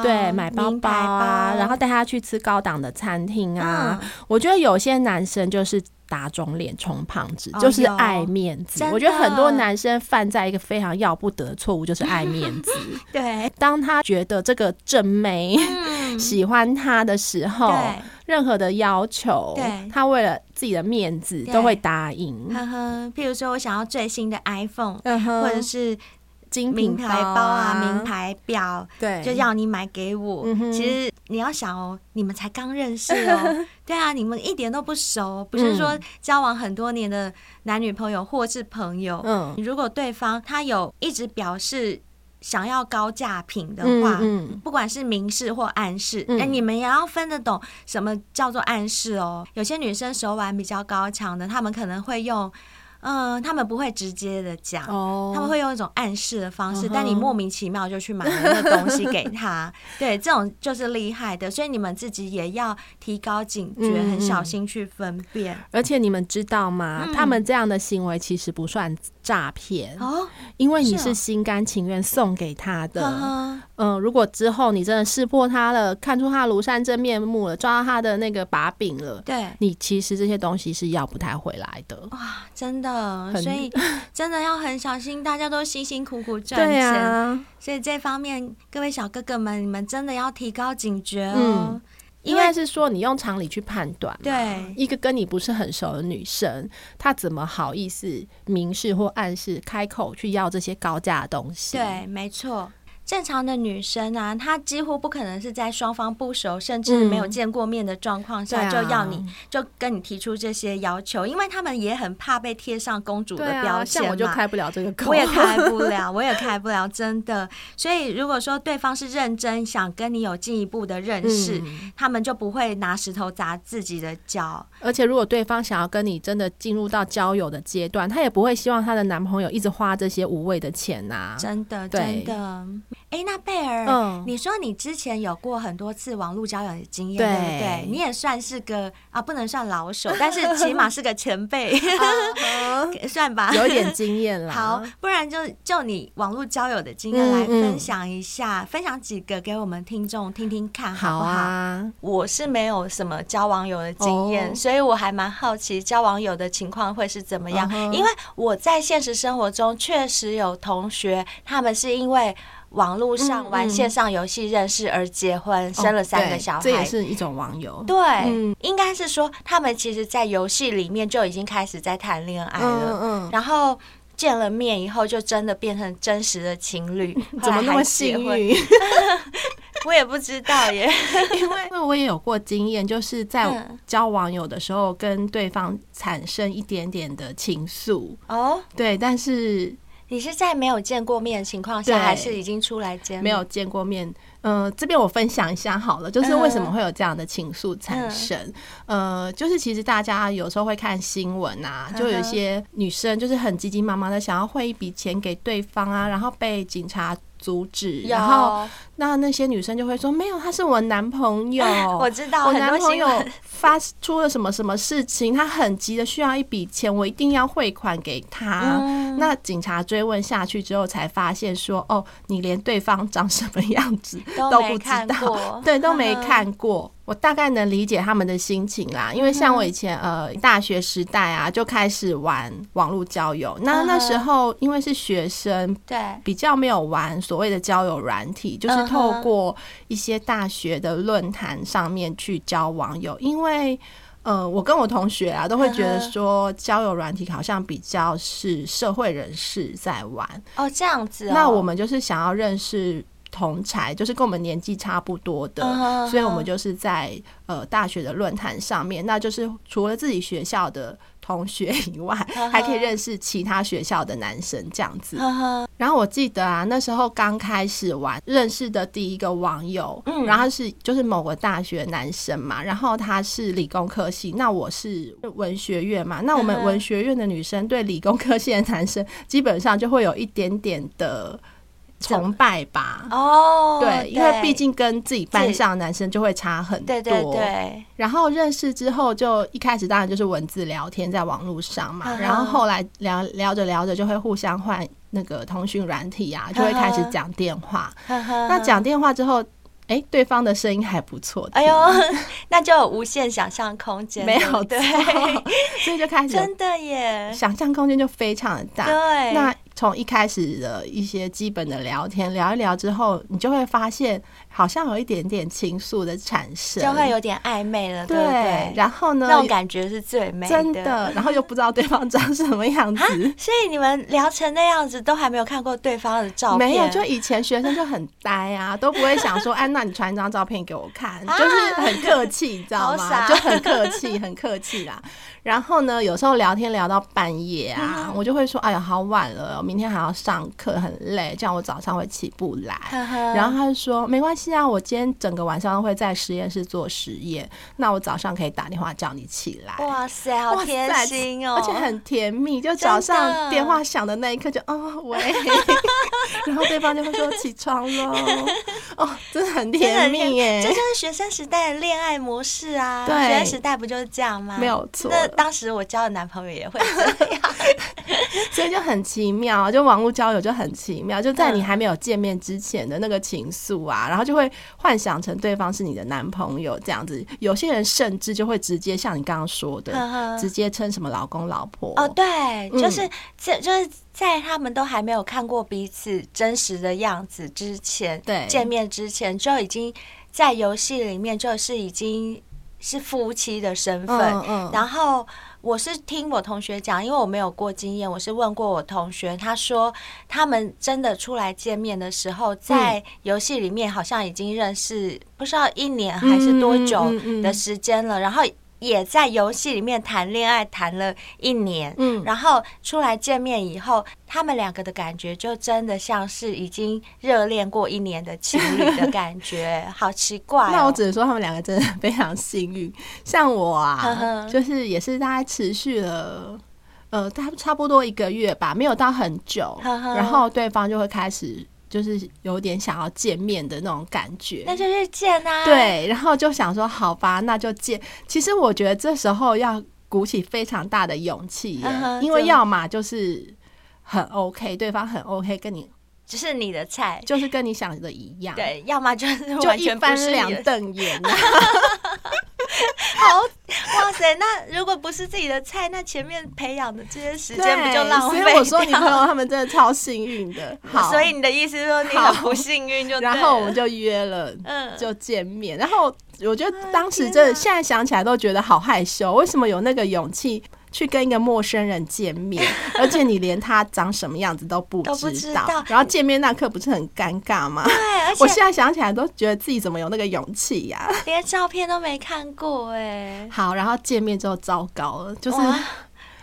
B: 对买包包啊，包。然后带她去吃高档的餐厅啊。嗯、我觉得有些男生就是。打肿脸充胖子，就是爱面子。我觉得很多男生犯在一个非常要不得的错误，就是爱面子。(laughs)
C: 对，
B: 当他觉得这个正妹喜欢他的时候，任何的要求，他为了自己的面子都会答应。
C: 呵呵，譬如说我想要最新的 iPhone，或者是。精品牌包啊，名牌表，对，就要你买给我。其实你要想哦，你们才刚认识哦，(laughs) 对啊，你们一点都不熟，不是说交往很多年的男女朋友或是朋友。嗯，如果对方他有一直表示想要高价品的话，不管是明示或暗示，哎，你们也要分得懂什么叫做暗示哦。有些女生手腕比较高强的，她们可能会用。嗯，他们不会直接的讲，oh, 他们会用一种暗示的方式，uh huh. 但你莫名其妙就去买了那东西给他，(laughs) 对，这种就是厉害的，所以你们自己也要提高警觉，嗯、很小心去分辨。
B: 而且你们知道吗？嗯、他们这样的行为其实不算诈骗哦，因为你是心甘情愿送给他的。嗯、呃，如果之后你真的识破他了，看出他庐山真面目了，抓到他的那个把柄了，对，你其实这些东西是要不太回来的。
C: 哇，真的。所以真的要很小心，大家都辛辛苦苦赚钱，啊、所以这方面各位小哥哥们，你们真的要提高警觉哦。嗯、
B: 因为是说你用常理去判断，对一个跟你不是很熟的女生，她怎么好意思明示或暗示开口去要这些高价的东西？
C: 对，没错。正常的女生啊，她几乎不可能是在双方不熟，甚至没有见过面的状况下就要你，就跟你提出这些要求，因为他们也很怕被贴上公主的标签嘛。
B: 像我就开不了这个口，
C: 我也开不 (laughs) 了，我也开不了，真的。所以如果说对方是认真想跟你有进一步的认识，他们就不会拿石头砸自己的脚。
B: 而且如果对方想要跟你真的进入到交友的阶段，她也不会希望她的男朋友一直花这些无谓的钱呐。
C: 真的，真的。哎，那贝尔，嗯、你说你之前有过很多次网络交友的经验，对，对不对？你也算是个啊，不能算老手，但是起码是个前辈 (laughs) (laughs) 算吧，
B: 有点经验了。
C: 好，不然就就你网络交友的经验来分享一下，嗯嗯、分享几个给我们听众听听看，好不好？好啊，我是没有什么交网友的经验，哦、所以我还蛮好奇交网友的情况会是怎么样，嗯、因为我在现实生活中确实有同学，他们是因为。网络上玩线上游戏认识而结婚，生了三个小孩，
B: 这也是一种网友。
C: 对，嗯、应该是说他们其实，在游戏里面就已经开始在谈恋爱了。然后见了面以后，就真的变成真实的情侣。(laughs)
B: 怎么那么幸运？(laughs)
C: 我也不知道耶，
B: 因 (laughs) 为因为我也有过经验，就是在交网友的时候，跟对方产生一点点的情愫。哦，对，但是。
C: 你是在没有见过面的情况下，还是已经出来见？
B: 没有见过面。嗯、呃，这边我分享一下好了，就是为什么会有这样的情愫产生。嗯、呃，就是其实大家有时候会看新闻啊，就有一些女生就是很急急忙忙的想要汇一笔钱给对方啊，然后被警察阻止，然后那那些女生就会说没有，他是我男朋友，(laughs)
C: 我知道
B: 我男朋友发出了什么什么事情，他很急的需要一笔钱，我一定要汇款给他。嗯、那警察追问下去之后，才发现说哦，你连对方长什么样子 (laughs) 都不知道，(laughs) 对，都没看过。我大概能理解他们的心情啦，因为像我以前呃大学时代啊，就开始玩网络交友。那那时候因为是学生，对，比较没有玩所谓的交友软体，就是透过一些大学的论坛上面去交网友。因为呃，我跟我同学啊都会觉得说，交友软体好像比较是社会人士在玩
C: 哦，这样子。
B: 那我们就是想要认识。同才就是跟我们年纪差不多的，uh. 所以我们就是在呃大学的论坛上面，那就是除了自己学校的同学 (laughs) 以外，uh. 还可以认识其他学校的男生这样子。Uh. 然后我记得啊，那时候刚开始玩，认识的第一个网友，嗯，然后是就是某个大学男生嘛，然后他是理工科系，那我是文学院嘛，那我们文学院的女生对理工科系的男生基本上就会有一点点的。崇拜吧，哦，对，因为毕竟跟自己班上的男生就会差很多，对对对。然后认识之后，就一开始当然就是文字聊天，在网络上嘛。然后后来聊聊着聊着，就会互相换那个通讯软体啊，就会开始讲电话。那讲电话之后，哎，对方的声音还不错，
C: 哎呦，(laughs) 那就有无限想象空间，
B: 没有对，所以就开始
C: 真的耶，
B: 想象空间就非常的大。对，那。从一开始的一些基本的聊天聊一聊之后，你就会发现好像有一点点情愫的产生，
C: 就会有点暧昧了，对。
B: 然后呢，
C: 那种感觉是最美的，
B: 真的。然后又不知道对方长什么样子，
C: 所以你们聊成那样子，都还没有看过对方的照片？
B: 没有，就以前学生就很呆啊，都不会想说，哎，那你传一张照片给我看，(laughs) 就是很客气，你知道吗？就很客气，(laughs) 很客气啦。然后呢，有时候聊天聊到半夜啊，我就会说：“哎呀，好晚了，明天还要上课，很累，这样我早上会起不来。”然后他就说：“没关系啊，我今天整个晚上会在实验室做实验，那我早上可以打电话叫你起来。”
C: 哇塞，好贴心哦，
B: 而且很甜蜜。就早上电话响的那一刻，就哦喂，(laughs) 然后对方就会说：“起床喽。”哦，真的很甜蜜耶，
C: 这就是学生时代的恋爱模式啊。对，学生时代不就是这样吗？
B: 没有错。
C: 那当时我交的男朋友也会这样，(laughs)
B: 所以就很奇妙，就网络交友就很奇妙，就在你还没有见面之前的那个情愫啊，然后就会幻想成对方是你的男朋友这样子。有些人甚至就会直接像你刚刚说的，直接称什么老公老婆。
C: 哦，对，就是这就是在他们都还没有看过彼此真实的样子之前，对，见面之前就已经在游戏里面就是已经。是夫妻的身份，嗯嗯、然后我是听我同学讲，因为我没有过经验，我是问过我同学，他说他们真的出来见面的时候，在游戏里面好像已经认识不知道一年还是多久的时间了，然后。也在游戏里面谈恋爱谈了一年，嗯，然后出来见面以后，他们两个的感觉就真的像是已经热恋过一年的情侣的感觉，(laughs) 好奇怪哦。
B: 那我只能说他们两个真的非常幸运。像我啊，就是也是大概持续了，呃，差差不多一个月吧，没有到很久，然后对方就会开始。就是有点想要见面的那种感觉，
C: 那就去见啊。
B: 对，然后就想说，好吧，那就见。其实我觉得这时候要鼓起非常大的勇气，uh huh, 因为要么就是很 OK，对方很 OK，跟你
C: 就是你的菜，
B: 就是跟你想的一样。
C: 对，要么就是
B: 就一翻两瞪眼。(laughs)
C: 好哇塞！那如果不是自己的菜，那前面培养的这些时间不就浪费？
B: 所以我说，你朋友他们真的超幸运的。好，(laughs)
C: 所以你的意思是说你很不幸运就？
B: 然后我们就约了，嗯，就见面。然后我觉得当时真的，现在想起来都觉得好害羞。为什么有那个勇气？去跟一个陌生人见面，(laughs) 而且你连他长什么样子都不知道，然后见面那刻不是很尴尬吗？对，而且我现在想起来都觉得自己怎么有那个勇气呀？
C: 连照片都没看过哎。
B: 好，然后见面之后糟糕了，就是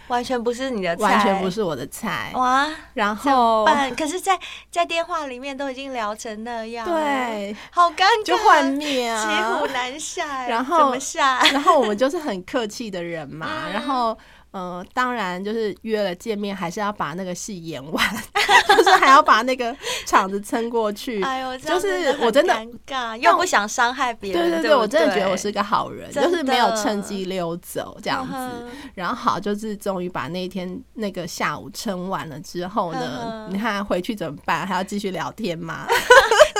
C: 完全不是你的菜，
B: 完全不是我的菜
C: 哇！
B: 然后，
C: 可是在，在在电话里面都已经聊成那样，
B: 对，
C: 好尴尬，
B: 就幻灭啊，
C: 骑虎难下，
B: 然后
C: 怎么下？
B: 然后我们就是很客气的人嘛，(laughs) 嗯、然后。呃，当然就是约了见面，还是要把那个戏演完，(laughs) 就是还要把那个场子撑过去。
C: 哎呦，
B: 就是我真的
C: 尴尬，又不想伤害别人。对
B: 对对，我真的觉得我是个好人，就是没有趁机溜走这样子。嗯、然后好，就是终于把那一天那个下午撑完了之后呢，嗯、你看回去怎么办？还要继续聊天
C: 吗？(laughs)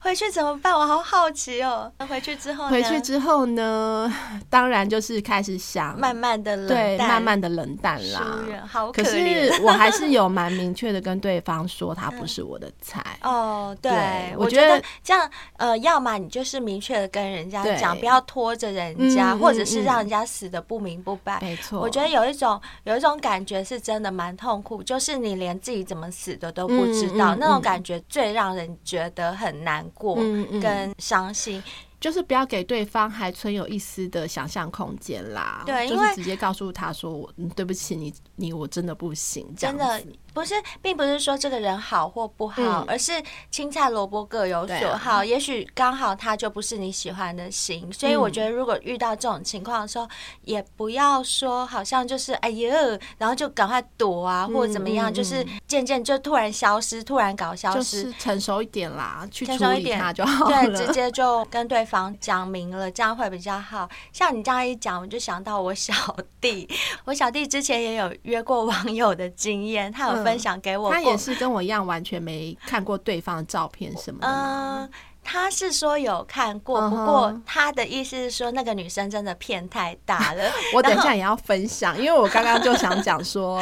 C: 回去怎么办？我好好奇哦。回去之后，
B: 回去之后呢，当然就是开始想，
C: 慢慢的冷淡，
B: 慢慢的冷淡啦。
C: 好可，
B: 可是我还是有蛮明确的跟对方说，他不是我的菜。
C: 嗯、(laughs) 哦，对，对我觉得这样，呃，要么你就是明确的跟人家讲，不要拖着人家，嗯、或者是让人家死的不明不白。没错，我觉得有一种有一种感觉是真的蛮痛苦，就是你连自己怎么死的都不知道，那种感觉最让人觉得。很难过，跟伤心。
B: 就是不要给对方还存有一丝的想象空间啦。对，就是直接告诉他说：“我对不起你，你我真的不行。”
C: 真的不是，并不是说这个人好或不好，嗯、而是青菜萝卜各有所好。啊、也许刚好他就不是你喜欢的型，所以我觉得如果遇到这种情况的时候，嗯、也不要说好像就是哎呦，然后就赶快躲啊，或者怎么样，嗯、就是渐渐就突然消失，突然搞消失，
B: 就是成熟一点啦，去处理他就好了。
C: 对，直接就跟对方。讲明了，这样会比较好。像你这样一讲，我就想到我小弟。(laughs) 我小弟之前也有约过网友的经验，他有分享给我、嗯。
B: 他也是跟我一样，完全没看过对方的照片什么的。嗯，
C: 他是说有看过，不过他的意思是说那个女生真的骗太大了。(laughs)
B: 我等一下也要分享，因为我刚刚就想讲说。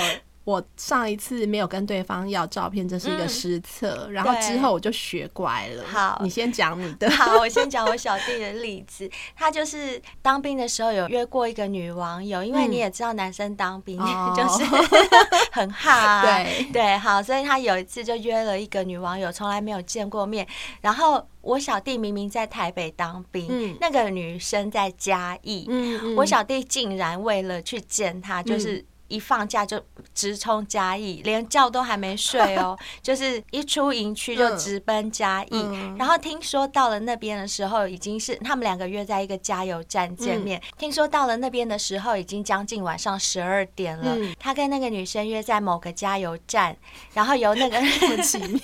B: 我上一次没有跟对方要照片，这是一个失策。嗯、然后之后我就学乖了。好，你先讲你的。(laughs)
C: 好，我先讲我小弟的例子。他就是当兵的时候有约过一个女网友，因为你也知道男生当兵、嗯、(laughs) 就是 (laughs) 很哈、啊。对对，好，所以他有一次就约了一个女网友，从来没有见过面。然后我小弟明明在台北当兵，嗯、那个女生在嘉义。嗯嗯、我小弟竟然为了去见她，就是。一放假就直冲嘉义，连觉都还没睡哦，(laughs) 就是一出营区就直奔嘉义。嗯、然后听说到了那边的时候，已经是他们两个约在一个加油站见面。嗯、听说到了那边的时候，已经将近晚上十二点了。嗯、他跟那个女生约在某个加油站，然后由那个 (laughs)
B: 很奇妙，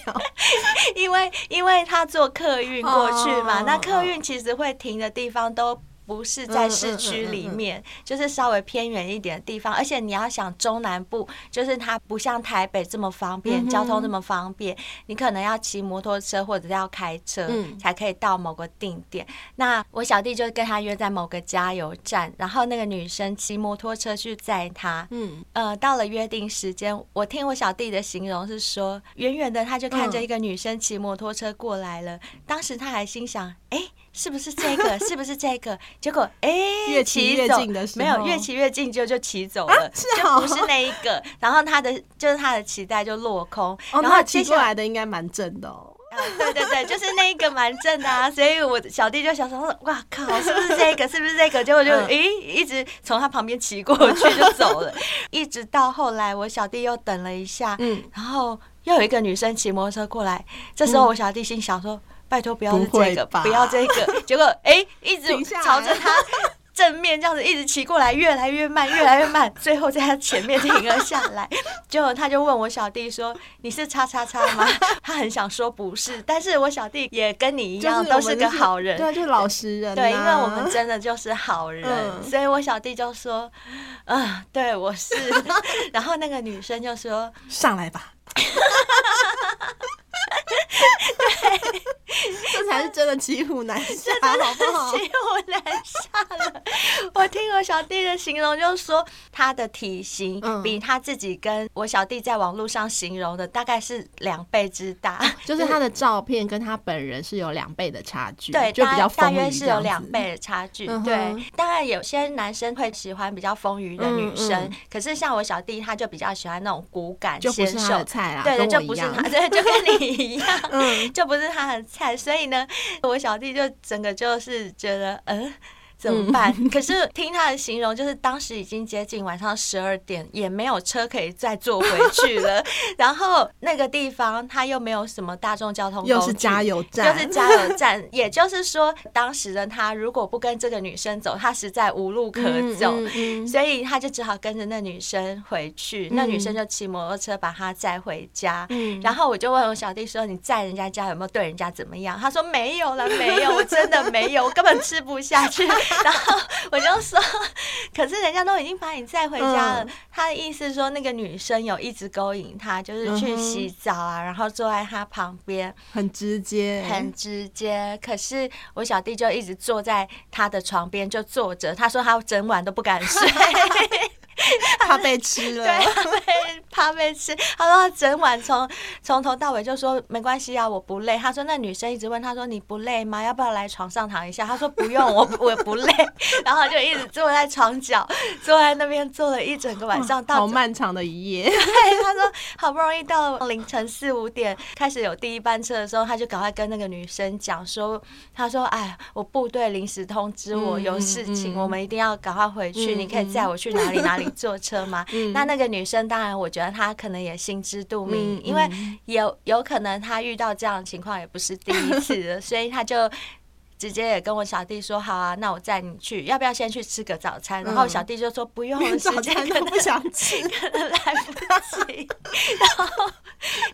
B: (laughs)
C: 因为因为他坐客运过去嘛，哦、那客运其实会停的地方都。不是在市区里面，就是稍微偏远一点的地方。而且你要想中南部，就是它不像台北这么方便，交通这么方便，你可能要骑摩托车或者要开车才可以到某个定点。那我小弟就跟他约在某个加油站，然后那个女生骑摩托车去载他。嗯，呃，到了约定时间，我听我小弟的形容是说，远远的他就看着一个女生骑摩托车过来了。当时他还心想，哎。是不是这个？(laughs) 是不是这个？结果哎，
B: 越骑越近的时候，
C: 没有越骑越近就就骑走了，就不是那一个。(laughs) 然后他的就是他的期待就落空。然后
B: 骑过来的应该蛮正的哦。
C: 对对对，就是那一个蛮正的啊。所以我小弟就想说，哇靠，是不是这个？是不是这个？结果就诶，一直从他旁边骑过去就走了。(laughs) 一直到后来，我小弟又等了一下，嗯，然后又有一个女生骑摩托车过来。这时候我小弟心想说。拜托不要是这个，不，不要这个。(laughs) 结果哎、欸，一直朝着他正面这样子一直骑过来，越来越慢，越来越慢，最后在他前面停了下来。(laughs) 结果他就问我小弟说：“你是叉叉叉吗？” (laughs) 他很想说不是，但是我小弟也跟你一样，都是个好人，
B: 对，就是老实人、啊。
C: 对，因为我们真的就是好人，嗯、所以我小弟就说：“嗯、呃，对，我是。”然后那个女生就说：“
B: 上来吧。”对，这才是真的骑虎难下，好不好？骑
C: 虎难下了。(laughs) 我听我小弟的形容，就是说他的体型比他自己跟我小弟在网络上形容的大概是两倍之大，
B: 就是他的照片跟他本人是有两倍的差距，
C: 对，
B: 就比较
C: 大约是有两倍的差距。对，当然有些男生会喜欢比较丰腴的女生，可是像我小弟，他就比较喜欢那种骨感纤瘦的
B: 菜啊，
C: 对对，就不是他，对，就跟你一样，嗯，就不是他的菜，所以呢，我小弟就整个就是觉得，嗯。怎么办？可是听他的形容，就是当时已经接近晚上十二点，也没有车可以再坐回去了。(laughs) 然后那个地方他又没有什么大众交通工具，
B: 又是加油站，
C: 又是加油站。(laughs) 也就是说，当时的他如果不跟这个女生走，他实在无路可走，嗯嗯嗯、所以他就只好跟着那女生回去。嗯、那女生就骑摩托车把他载回家。嗯、然后我就问我小弟说：“你在人家家有没有对人家怎么样？”他说：“没有了，没有，我真的没有，我根本吃不下去。(laughs) ”然后我就说，可是人家都已经把你载回家了。嗯、他的意思说，那个女生有一直勾引他，就是去洗澡啊，然后坐在他旁边，
B: 很直接，
C: 很直接。可是我小弟就一直坐在他的床边就坐着，他说他整晚都不敢睡。(laughs) (laughs)
B: 怕被吃了，
C: 对，怕被怕被吃。他说他整晚从从头到尾就说没关系啊，我不累。他说那女生一直问他说你不累吗？要不要来床上躺一下？他说不用，我 (laughs) 我不累。然后就一直坐在床角，坐在那边坐了一整个晚上，到
B: 好漫长的一夜。
C: 对，他说好不容易到凌晨四五点开始有第一班车的时候，他就赶快跟那个女生讲说，他说哎，我部队临时通知我有事情，我们一定要赶快回去。你可以载我去哪里哪里？坐车吗？嗯、那那个女生当然，我觉得她可能也心知肚明，嗯、因为有有可能她遇到这样的情况也不是第一次了，(laughs) 所以她就。直接也跟我小弟说好啊，那我载你去，要不要先去吃个早餐？然后小弟就说不用，时间可能
B: 不想吃，
C: 可能来不及。然后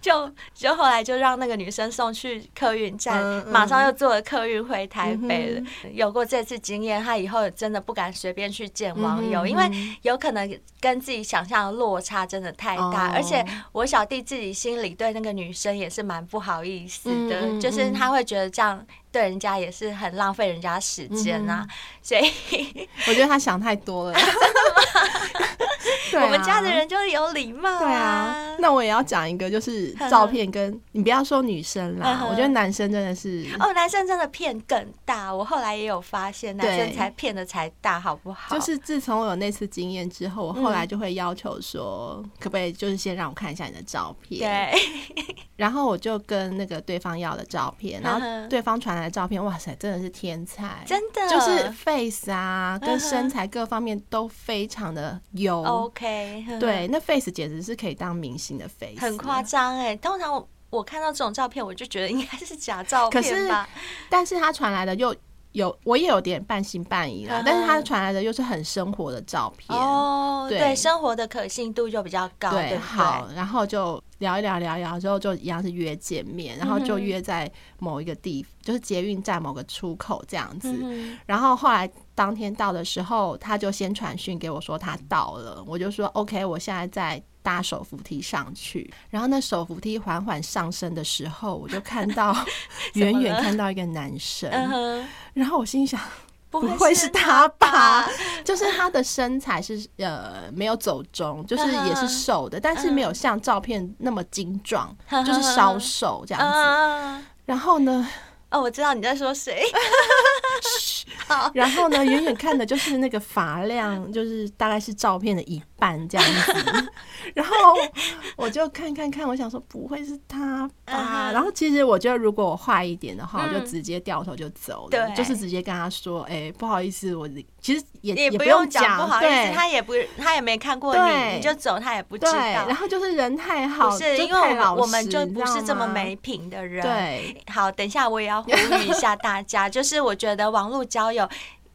C: 就就后来就让那个女生送去客运站，马上又坐了客运回台北了。有过这次经验，他以后真的不敢随便去见网友，因为有可能跟自己想象的落差真的太大。而且我小弟自己心里对那个女生也是蛮不好意思的，就是他会觉得这样。对人家也是很浪费人家时间呐，所以 (laughs)
B: 我觉得他想太多了。(laughs)
C: 真的吗？(laughs) 我们家的人就是有礼貌。
B: 对啊，那我也要讲一个，就是照片跟你不要说女生啦，我觉得男生真的是
C: 哦，男生真的骗更大。我后来也有发现，男生才骗的才大，好不好？
B: 就是自从我有那次经验之后，我后来就会要求说，可不可以就是先让我看一下你的照片？
C: 对。
B: 然后我就跟那个对方要了照片，然后对方传来的照片，哇塞，真的是天才，
C: 真的，
B: 就是 face 啊，跟身材各方面都非常的优。
C: OK，
B: 对，那 face 简直是可以当明星的 face，
C: 很夸张哎。通常我我看到这种照片，我就觉得应该是假照片吧。
B: 可是，但是他传来的又。有，我也有点半信半疑了，但是他传来的又是很生活的照片
C: 哦，对，生活的可信度就比较高。对，
B: 好，然后就聊一聊，聊一聊之后就一样是约见面，然后就约在某一个地，就是捷运站某个出口这样子。然后后来当天到的时候，他就先传讯给我说他到了，我就说 OK，我现在在。搭手扶梯上去，然后那手扶梯缓缓上升的时候，我就看到 (laughs) 远远看到一个男生，然后我心想，不会是他吧？(laughs) 就是他的身材是呃没有走中，就是也是瘦的，但是没有像照片那么精壮，就是稍瘦这样子。然后呢？
C: 哦，我知道你在说谁。(laughs) (laughs)
B: 然后呢，远远看的就是那个发量，就是大概是照片的一半这样子。(laughs) 然后我就看看看，我想说不会是他吧？然后其实我觉得，如果我坏一点的话，我就直接掉头就走了，对，就是直接跟他说：“哎，不好意思，我其实也也不用讲不好意思，
C: 他也不他也没看过你，你就走，他也不知道。
B: 然后就是人太好，
C: 是因为我们就不是这么没品的人。对，好，等一下我也要呼吁一下大家，(laughs) 就是我觉得网络交友。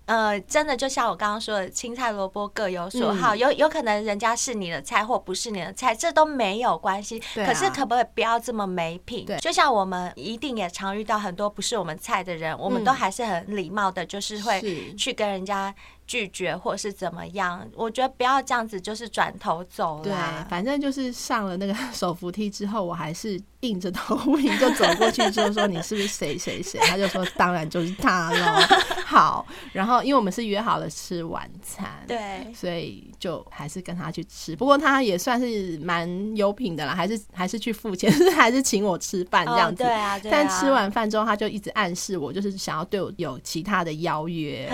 C: 呃，真的就像我刚刚说的，青菜萝卜各有所好，嗯、有有可能人家是你的菜或不是你的菜，这都没有关系。啊、可是可不可以不要这么没品？就像我们一定也常遇到很多不是我们菜的人，嗯、我们都还是很礼貌的，就是会去跟人家。拒绝或是怎么样？我觉得不要这样子，就是转头走了。
B: 对，反正就是上了那个手扶梯之后，我还是硬着头皮就走过去，就说你是不是谁谁谁？他就说当然就是他了。(laughs) 好，然后因为我们是约好了吃晚餐，对，所以就还是跟他去吃。不过他也算是蛮有品的啦，还是还是去付钱，还是请我吃饭这样子。对啊，但吃完饭之后，他就一直暗示我，就是想要对我有其他的邀约。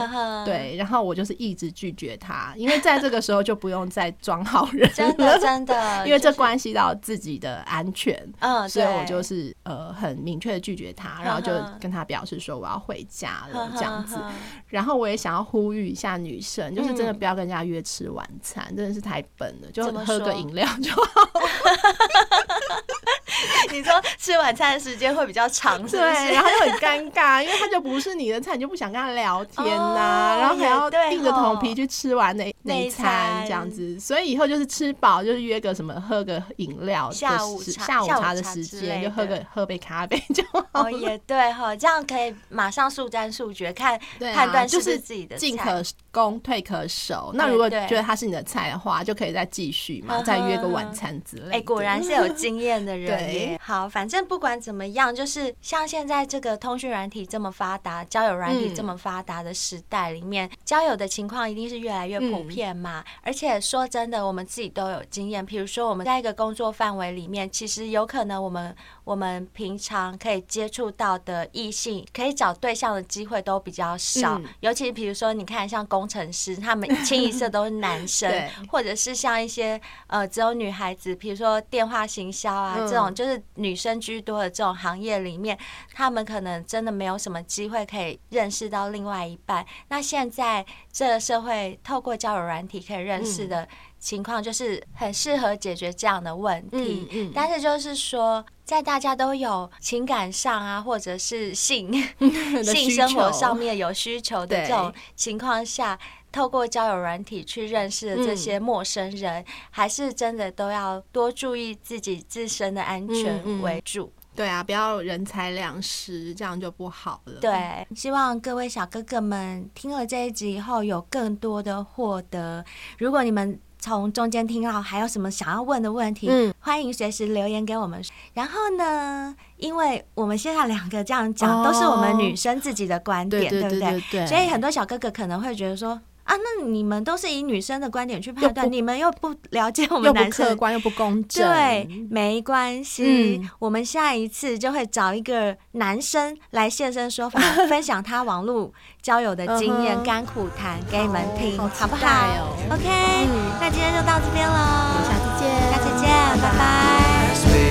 B: 对，然后我就。就是一直拒绝他，因为在这个时候就不用再装好人了，
C: 真的真的，(laughs)
B: 因为这关系到自己的安全，
C: 嗯，
B: 所以我就是呃很明确的拒绝他，然后就跟他表示说我要回家了这样子，然后我也想要呼吁一下女生，就是真的不要跟人家约吃晚餐，真的是太笨了，就喝个饮料就好。(laughs) (laughs)
C: 你说吃晚餐的时间会比较长，是不是？
B: 对，然后又很尴尬，(laughs) 因为他就不是你的菜，你就不想跟他聊天呐、然后还要硬着头皮去吃完那那一餐这样子，所以以后就是吃饱就是约个什么喝个饮料，
C: 下午茶
B: 下午茶的时间就喝个喝杯咖啡就好。
C: 哦，也对哈，这样可以马上速战速决，看判断是不是自己的菜，
B: 进可攻退可守。那如果觉得他是你的菜的话，就可以再继续嘛，再约个晚餐之类的。
C: 哎，果然是有经验的人。对，好，反正不管怎么样，就是像现在这个通讯软体这么发达，交友软体这么发达的时代里面，嗯、交友的情况一定是越来越普遍嘛。嗯、而且说真的，我们自己都有经验，比如说我们在一个工作范围里面，其实有可能我们我们平常可以接触到的异性，可以找对象的机会都比较少。嗯、尤其比如说，你看像工程师，他们清一色都是男生，(laughs) 或者是像一些呃只有女孩子，比如说电话行销啊、嗯、这种。就是女生居多的这种行业里面，他们可能真的没有什么机会可以认识到另外一半。那现在这个社会透过交友软体可以认识的情况，就是很适合解决这样的问题。但是就是说，在大家都有情感上啊，或者是性 (laughs) 性生活上面有需求的这种情况下。透过交友软体去认识的这些陌生人，嗯、还是真的都要多注意自己自身的安全为主。嗯嗯、
B: 对啊，不要人财两失，这样就不好了。
C: 对，希望各位小哥哥们听了这一集以后有更多的获得。如果你们从中间听到还有什么想要问的问题，嗯、欢迎随时留言给我们。然后呢，因为我们现在两个这样讲，哦、都是我们女生自己的观点，对不对？所以很多小哥哥可能会觉得说。啊，那你们都是以女生的观点去判断，你们又不了解我们男生，
B: 又不客观又不公正。
C: 对，没关系，我们下一次就会找一个男生来现身说法，(laughs) 分享他网络交友的经验、甘苦谈给你们听，好不好？OK，那今天就到这边喽，
B: 下次见，
C: 下次见，拜拜。